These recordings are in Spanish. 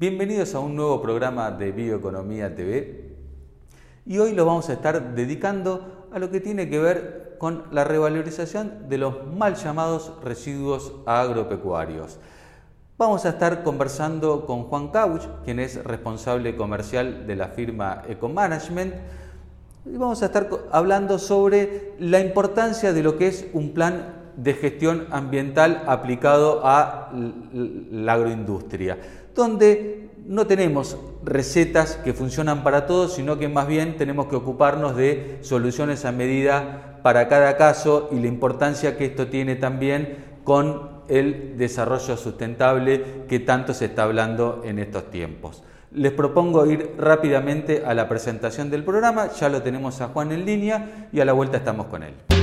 Bienvenidos a un nuevo programa de Bioeconomía TV y hoy lo vamos a estar dedicando a lo que tiene que ver con la revalorización de los mal llamados residuos agropecuarios. Vamos a estar conversando con Juan Cauch, quien es responsable comercial de la firma Ecomanagement, y vamos a estar hablando sobre la importancia de lo que es un plan de gestión ambiental aplicado a la agroindustria donde no tenemos recetas que funcionan para todos, sino que más bien tenemos que ocuparnos de soluciones a medida para cada caso y la importancia que esto tiene también con el desarrollo sustentable que tanto se está hablando en estos tiempos. Les propongo ir rápidamente a la presentación del programa, ya lo tenemos a Juan en línea y a la vuelta estamos con él.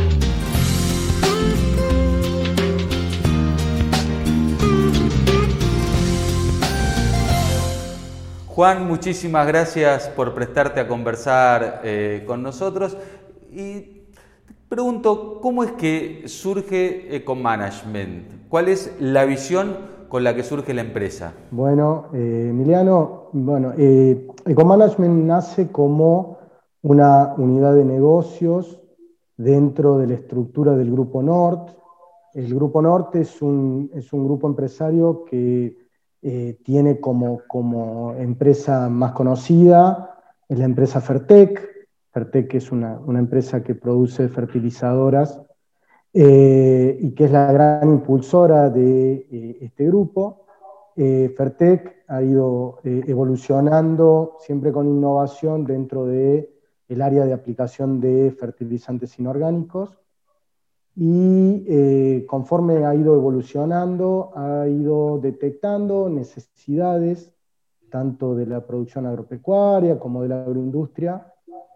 Juan, muchísimas gracias por prestarte a conversar eh, con nosotros. Y pregunto, ¿cómo es que surge Ecomanagement? ¿Cuál es la visión con la que surge la empresa? Bueno, eh, Emiliano, bueno, eh, Ecomanagement nace como una unidad de negocios dentro de la estructura del Grupo Nord. El Grupo Norte es un, es un grupo empresario que eh, tiene como, como, empresa más conocida es la empresa Fertec. Fertec es una, una empresa que produce fertilizadoras eh, y que es la gran impulsora de eh, este grupo. Fertec ha ido evolucionando siempre con innovación dentro del el área de aplicación de fertilizantes inorgánicos y eh, conforme ha ido evolucionando, ha ido detectando necesidades tanto de la producción agropecuaria como de la agroindustria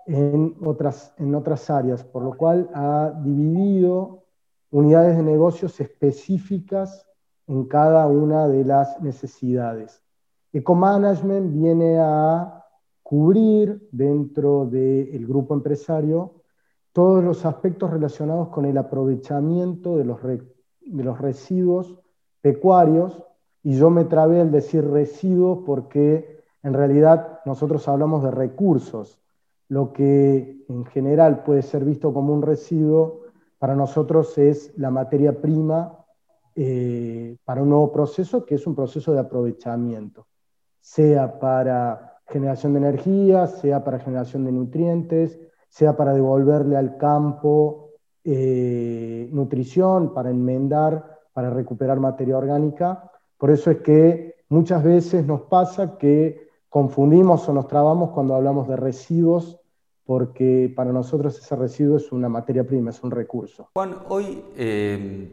en otras, en otras áreas, por lo cual ha dividido unidades de negocios específicas en cada una de las necesidades. Ecomanagement viene a cubrir dentro del grupo empresario todos los aspectos relacionados con el aprovechamiento de los, de los residuos pecuarios, y yo me trabé al decir residuos porque en realidad nosotros hablamos de recursos. Lo que en general puede ser visto como un residuo, para nosotros es la materia prima eh, para un nuevo proceso, que es un proceso de aprovechamiento, sea para generación de energía, sea para generación de nutrientes, sea para devolverle al campo eh, nutrición, para enmendar, para recuperar materia orgánica. Por eso es que muchas veces nos pasa que confundimos o nos trabamos cuando hablamos de residuos, porque para nosotros ese residuo es una materia prima, es un recurso. Juan, hoy eh,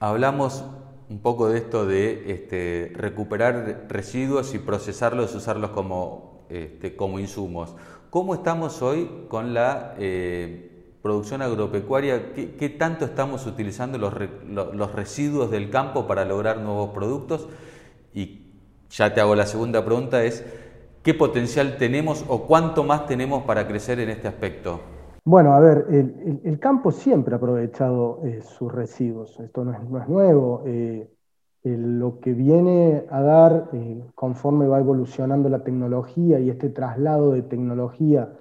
hablamos un poco de esto de este, recuperar residuos y procesarlos, usarlos como, este, como insumos. ¿Cómo estamos hoy con la eh, producción agropecuaria? ¿Qué, tanto estamos utilizando los, residuos del campo para lograr nuevos productos? Y ya te hago la segunda pregunta, es ¿qué potencial tenemos o cuánto más tenemos para crecer en este aspecto? Bueno, a ver, el, campo siempre ha aprovechado eh, sus residuos, esto no es, nuevo. Eh, lo que viene a dar eh, conforme va evolucionando la tecnología y este traslado de tecnología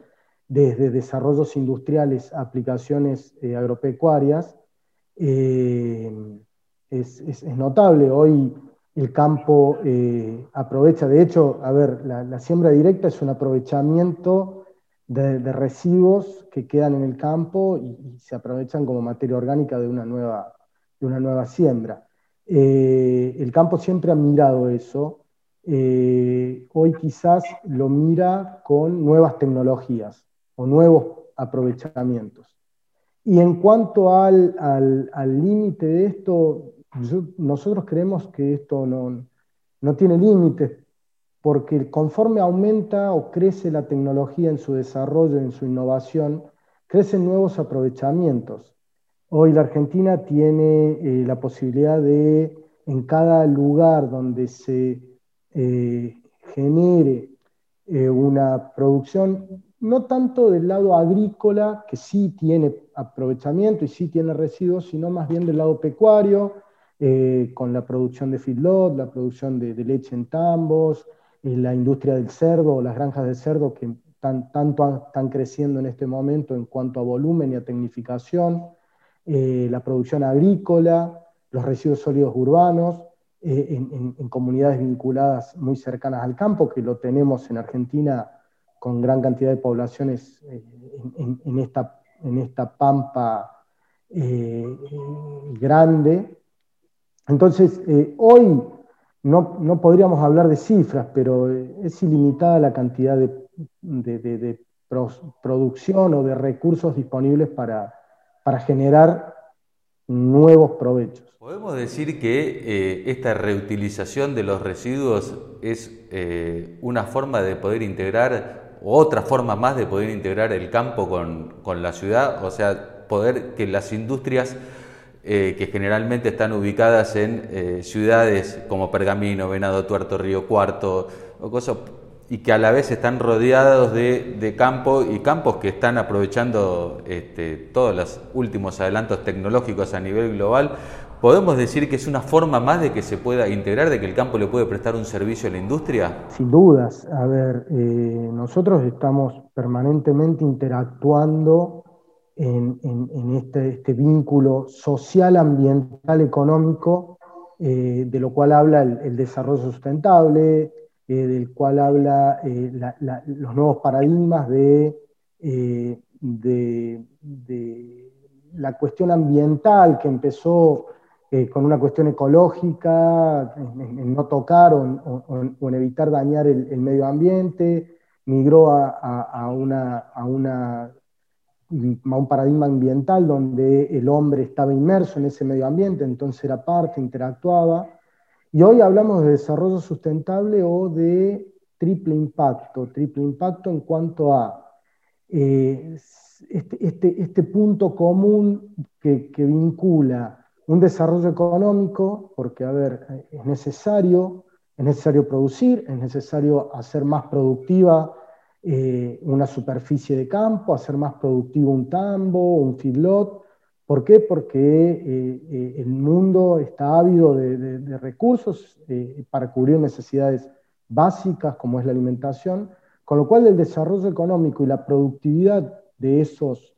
desde desarrollos industriales a aplicaciones eh, agropecuarias, eh, es, notable. Hoy el campo aprovecha, de hecho, a ver, la, siembra directa es un aprovechamiento de, residuos que quedan en el campo y, y, se aprovechan como materia orgánica de una nueva, de una nueva siembra. Eh, el campo siempre ha mirado eso. Eh, hoy quizás lo mira con nuevas tecnologías o nuevos aprovechamientos. Y en cuanto al límite de esto, nosotros creemos que esto no, no tiene límites, porque conforme aumenta o crece la tecnología en su desarrollo, en su innovación, crecen nuevos aprovechamientos. Hoy la Argentina tiene eh, la posibilidad de, en cada lugar donde se eh, genere eh, una producción, no tanto del lado agrícola, que sí tiene aprovechamiento y sí tiene residuos, sino más bien del lado pecuario, con la producción de feedlot, la producción de, leche en tambos, la industria del cerdo, las granjas de cerdo que tanto están creciendo en este momento en cuanto a volumen y a tecnificación, eh, la producción agrícola, los residuos sólidos urbanos, eh, en, comunidades vinculadas muy cercanas al campo, que lo tenemos en Argentina con gran cantidad de poblaciones eh, en, esta, en esta pampa grande. Entonces, hoy no, no, podríamos hablar de cifras, pero es ilimitada la cantidad de de, producción o de recursos disponibles para, para generar nuevos provechos. ¿Podemos decir que eh, esta reutilización de los residuos es eh, una forma de poder integrar, otra forma más de poder integrar el campo con, la ciudad? O sea, poder que las industrias eh, que generalmente están ubicadas en ciudades como Pergamino, Venado Tuerto, Río Cuarto, o cosas, y que a la vez están rodeados de, de campo y campos que están aprovechando este, todos los últimos adelantos tecnológicos a nivel global, ¿podemos decir que es una forma más de que se pueda integrar, de que el campo le puede prestar un servicio a la industria? Sin dudas. A ver, eh, nosotros estamos permanentemente interactuando en, este, este, vínculo social, ambiental, económico, eh, de lo cual habla el desarrollo sustentable, eh, del cual habla eh, los nuevos paradigmas de, eh, de, la cuestión ambiental que empezó con una cuestión ecológica, en, no tocar o, en evitar dañar el, medio ambiente, migró a, a un paradigma ambiental donde el hombre estaba inmerso en ese medio ambiente, entonces era parte, interactuaba. Y hoy hablamos de desarrollo sustentable o de triple impacto, triple impacto en cuanto a eh, este, este, este, punto común que, vincula un desarrollo económico, porque, a ver, es necesario, es necesario producir, es necesario hacer más productiva eh, una superficie de campo, hacer más productivo un tambo, un feedlot, ¿Por qué? Porque eh, eh, el mundo está ávido de, recursos eh, para cubrir necesidades básicas como es la alimentación, con lo cual el desarrollo económico y la productividad de, esos,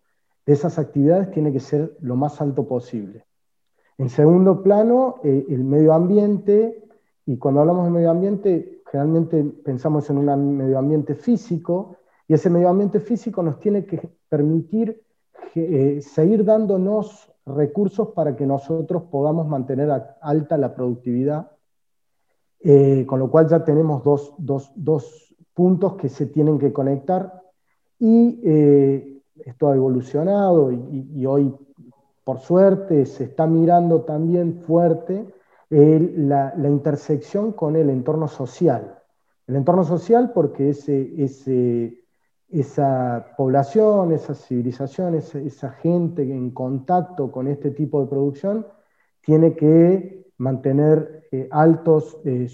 de esas actividades tiene que ser lo más alto posible. En segundo plano, el medio ambiente, y cuando hablamos de medio ambiente, generalmente pensamos en un medio ambiente físico, y ese medio ambiente físico nos tiene que permitir eh, seguir dándonos recursos para que nosotros podamos mantener alta la productividad, eh, con lo cual ya tenemos dos, puntos que se tienen que conectar y eh, esto ha evolucionado y, hoy, por suerte, se está mirando también fuerte la, la, intersección con el entorno social. El entorno social porque ese, ese esa población, esa civilización, esa, gente en contacto con este tipo de producción tiene que mantener eh, altos, eh,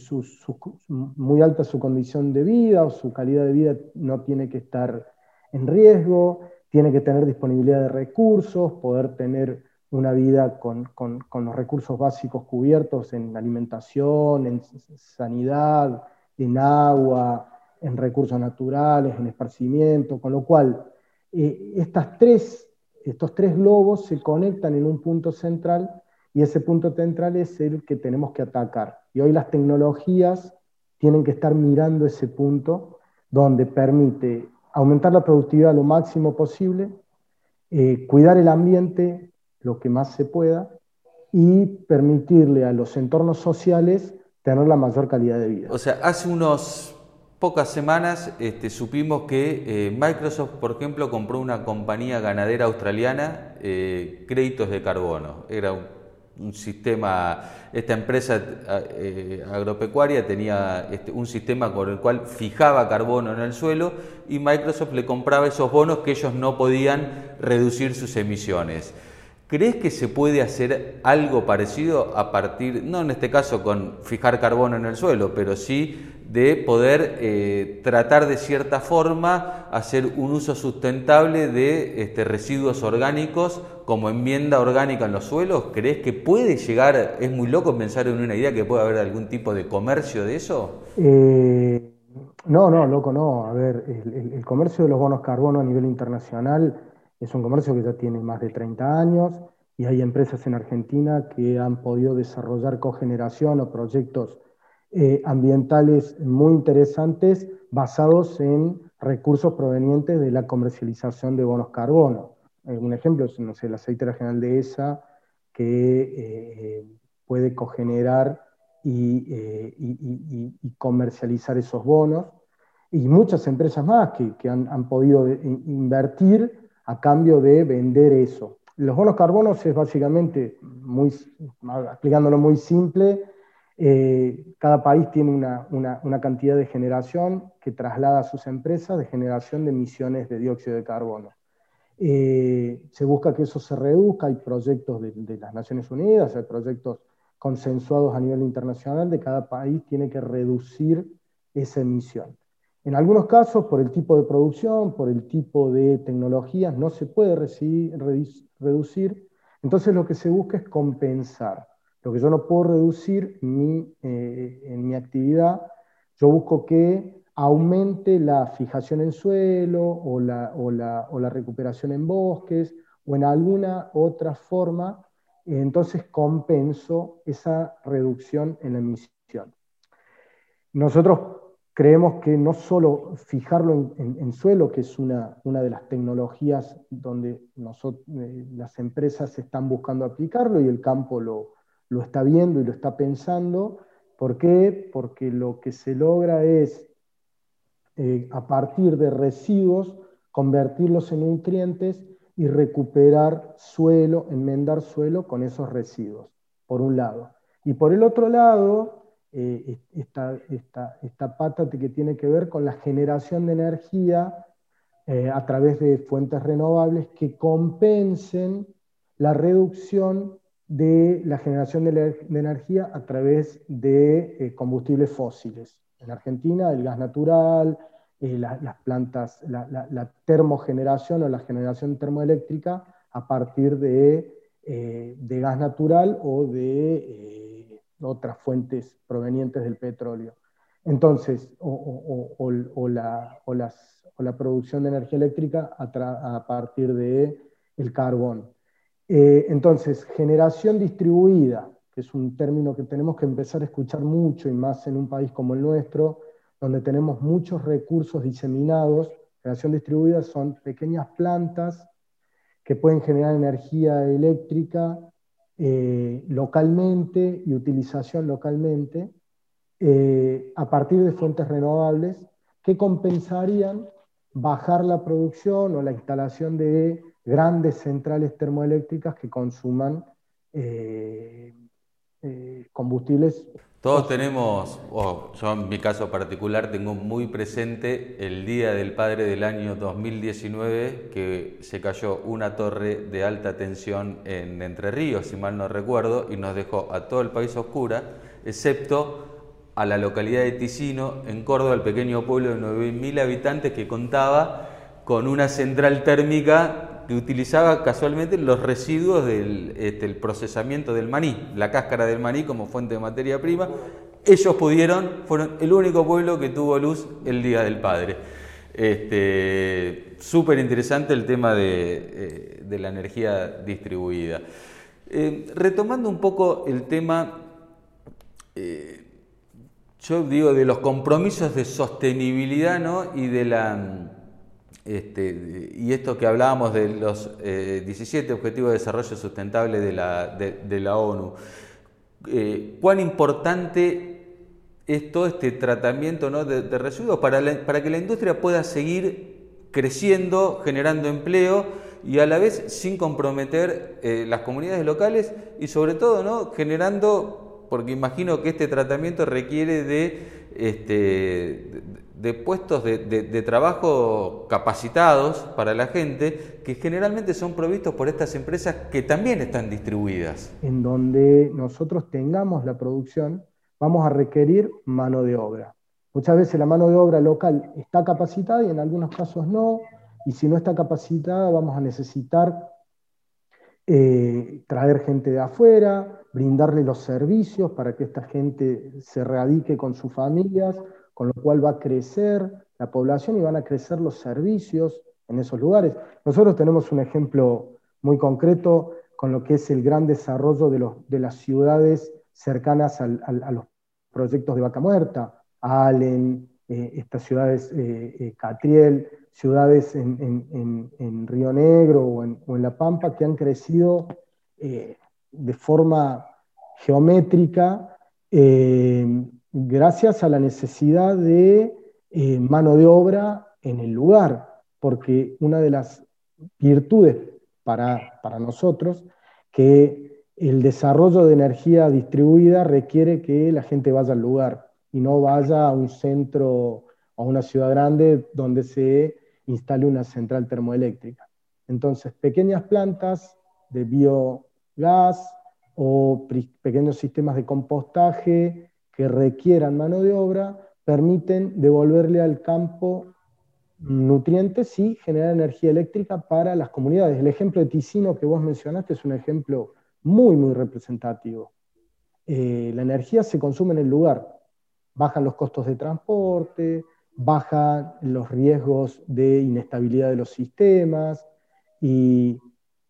muy alta su condición de vida o su calidad de vida no tiene que estar en riesgo, tiene que tener disponibilidad de recursos, poder tener una vida con los recursos básicos cubiertos en alimentación, en sanidad, en agua, en recursos naturales, en esparcimiento, con lo cual eh, estas tres, estos tres globos se conectan en un punto central y ese punto central es el que tenemos que atacar. Y hoy las tecnologías tienen que estar mirando ese punto donde permite aumentar la productividad lo máximo posible, eh, cuidar el ambiente lo que más se pueda y permitirle a los entornos sociales tener la mayor calidad de vida. O sea, hace unos pocas semanas este, supimos que eh, Microsoft, por ejemplo, compró una compañía ganadera australiana, eh, créditos de carbono. Era un, sistema, esta empresa eh, agropecuaria tenía este, un sistema con el cual fijaba carbono en el suelo y Microsoft le compraba esos bonos que ellos no podían reducir sus emisiones. ¿Crees que se puede hacer algo parecido a partir, no en este caso con fijar carbono en el suelo, pero sí de poder eh, tratar de cierta forma hacer un uso sustentable de este, residuos orgánicos como enmienda orgánica en los suelos? ¿Crees que puede llegar, es muy loco pensar en una idea que puede haber algún tipo de comercio de eso? Eh, No, no, loco, no. A ver, el, comercio de los bonos carbono a nivel internacional es un comercio que ya tiene más de 30 años y hay empresas en Argentina que han podido desarrollar cogeneración o proyectos eh, ambientales muy interesantes basados en recursos provenientes de la comercialización de bonos carbono. Eh, un ejemplo es no sé, el aceite general de ESA que eh, puede cogenerar eh, y, comercializar esos bonos, y muchas empresas más que, han, podido invertir a cambio de vender eso. Los bonos carbonos es básicamente, muy, explicándolo muy simple, eh, cada país tiene una, cantidad de generación que traslada a sus empresas de generación de emisiones de dióxido de carbono. Eh, se busca que eso se reduzca, hay proyectos de, de, las Naciones Unidas, hay proyectos consensuados a nivel internacional de cada país tiene que reducir esa emisión. En algunos casos, por el tipo de producción, por el tipo de tecnologías, no se puede reducir. Entonces lo que se busca es compensar. Lo que yo no puedo reducir eh, en mi actividad, yo busco que aumente la fijación en suelo o la, o la recuperación en bosques o en alguna otra forma entonces compenso esa reducción en la emisión. Nosotros creemos que no solo fijarlo en, suelo, que es una, de las tecnologías donde eh, las empresas están buscando aplicarlo y el campo lo, está viendo y lo está pensando. ¿Por qué? Porque lo que se logra es, eh, a partir de residuos, convertirlos en nutrientes y recuperar suelo, enmendar suelo con esos residuos, por un lado. Y por el otro lado, eh, esta, esta, pata que tiene que ver con la generación de energía eh, a través de fuentes renovables que compensen la reducción de la generación de, energía a través de eh, combustibles fósiles. En Argentina, el gas natural, las plantas, la, termogeneración o la generación termoeléctrica a partir de, eh, gas natural o de otras fuentes provenientes del petróleo. Entonces, o, la, la, producción de energía eléctrica a, partir del el carbón. entonces, generación distribuida, que es un término que tenemos que empezar a escuchar mucho y más en un país como el nuestro, donde tenemos muchos recursos diseminados. Generación distribuida son pequeñas plantas que pueden generar energía eléctrica eh, localmente y utilización localmente eh, a partir de fuentes renovables que compensarían bajar la producción o la instalación de grandes centrales termoeléctricas que consuman eh, combustibles. Todos tenemos, o yo en mi caso particular tengo muy presente el Día del Padre del año 2019 que se cayó una torre de alta tensión en Entre Ríos, si mal no recuerdo, y nos dejó a todo el país oscura, excepto a la localidad de Ticino, en Córdoba, el pequeño pueblo de 9.000 habitantes que contaba con una central térmica que utilizaba casualmente los residuos del este, procesamiento del maní, la cáscara del maní como fuente de materia prima. Ellos pudieron, fueron el único pueblo que tuvo luz el Día del Padre. Este, Súper interesante el tema de, eh, la energía distribuida. Eh, retomando un poco el tema, eh, yo digo, de los compromisos de sostenibilidad ¿no? y de la este, y esto que hablábamos de los 17 eh, Objetivos de Desarrollo Sustentable de la, ONU, eh, ¿cuán importante es todo este tratamiento de, residuos para, que la industria pueda seguir creciendo, generando empleo y a la vez sin comprometer eh, las comunidades locales y sobre todo generando, porque imagino que este tratamiento requiere de, este, de puestos de, trabajo capacitados para la gente que generalmente son provistos por estas empresas que también están distribuidas. En donde nosotros tengamos la producción, vamos a requerir mano de obra. Muchas veces la mano de obra local está capacitada y en algunos casos no, y si no está capacitada vamos a necesitar eh, traer gente de afuera, brindarle los servicios para que esta gente se radique con sus familias con lo cual va a crecer la población y van a crecer los servicios en esos lugares. Nosotros tenemos un ejemplo muy concreto con lo que es el gran desarrollo de, las ciudades cercanas a los proyectos de Vaca Muerta, Allen, eh, estas ciudades, eh, eh, Catriel, ciudades en, Río Negro o en, La Pampa que han crecido de forma geométrica gracias a la necesidad de mano de obra en el lugar, porque una de las virtudes para, para nosotros que el desarrollo de energía distribuida requiere que la gente vaya al lugar y no vaya a un centro o a una ciudad grande donde se instale una central termoeléctrica. Entonces, pequeñas plantas de biogás o pequeños sistemas de compostaje que requieran mano de obra permiten devolverle al campo nutrientes y generar energía eléctrica para las comunidades. El ejemplo de Ticino que vos mencionaste es un ejemplo muy, muy representativo. Eh, la energía se consume en el lugar, bajan los costos de transporte, bajan los riesgos de inestabilidad de los sistemas y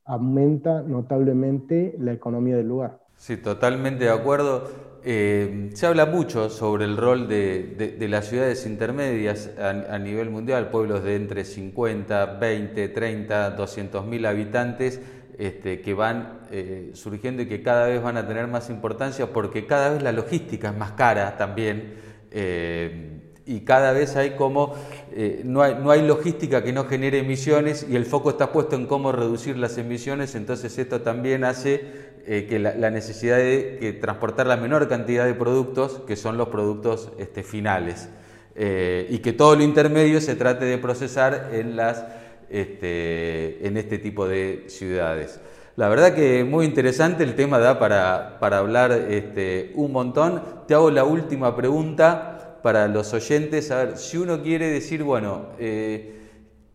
aumenta notablemente la economía del lugar. Sí, totalmente de acuerdo. Eh, se habla mucho sobre el rol de, las ciudades intermedias a, nivel mundial, pueblos de entre 50, 20, 30, 200 mil habitantes este, que van eh, surgiendo y que cada vez van a tener más importancia porque cada vez la logística es más cara también. Eh, y cada vez hay como, eh, no, hay, no hay logística que no genere emisiones y el foco está puesto en cómo reducir las emisiones, entonces esto también hace que la, necesidad de transportar la menor cantidad de productos, que son los productos este, finales, y que todo lo intermedio se trate de procesar en las este, en este tipo de ciudades. La verdad que muy interesante, el tema da para, hablar este, un montón. Te hago la última pregunta para los oyentes. A ver, si uno quiere decir, bueno, eh,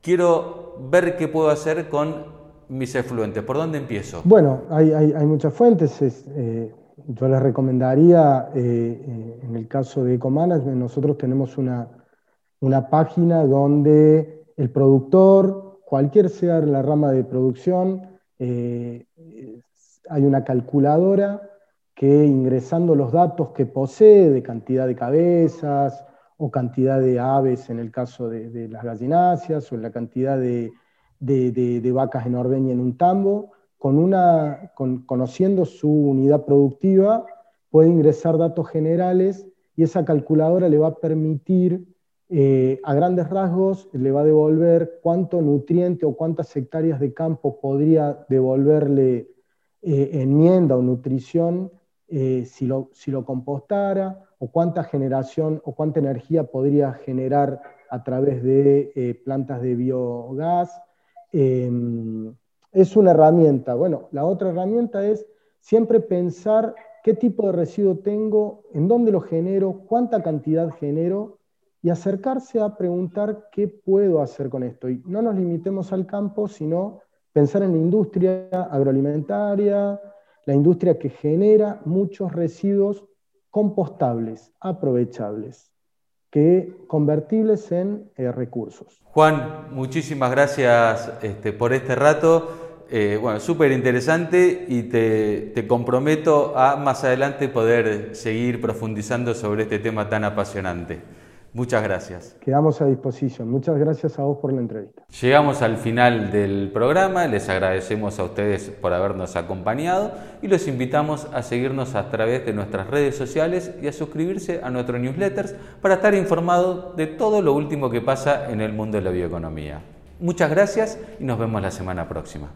quiero ver qué puedo hacer con mis efluentes, ¿por dónde empiezo? Bueno, hay, muchas fuentes. Eh, yo les recomendaría, eh, en el caso de Ecomanagement, nosotros tenemos una, una página donde el productor, cualquier sea la rama de producción, eh, hay una calculadora que ingresando los datos que posee de cantidad de cabezas o cantidad de aves en el caso de, las gallináceas o la cantidad de, vacas en ordeña en un tambo, con una, conociendo su unidad productiva, puede ingresar datos generales y esa calculadora le va a permitir eh, a grandes rasgos le va a devolver cuánto nutriente o cuántas hectáreas de campo podría devolverle eh, enmienda o nutrición eh, si, lo, si, lo, compostara, o cuánta generación o cuánta energía podría generar a través de plantas de biogás. Em, es una herramienta. Bueno, la otra herramienta es siempre pensar qué tipo de residuo tengo, en dónde lo genero, cuánta cantidad genero y acercarse a preguntar qué puedo hacer con esto. Y no nos limitemos al campo, sino pensar en la industria agroalimentaria, la industria que genera muchos residuos compostables, aprovechables, que convertibles en eh, recursos. Juan, muchísimas gracias este, por este rato. Eh, bueno, súper interesante y te, te comprometo a más adelante poder seguir profundizando sobre este tema tan apasionante. Muchas gracias. Quedamos a disposición. Muchas gracias a vos por la entrevista. Llegamos al final del programa. Les agradecemos a ustedes por habernos acompañado y los invitamos a seguirnos a través de nuestras redes sociales y a suscribirse a nuestro newsletters para estar informados de todo lo último que pasa en el mundo de la bioeconomía. Muchas gracias y nos vemos la semana próxima.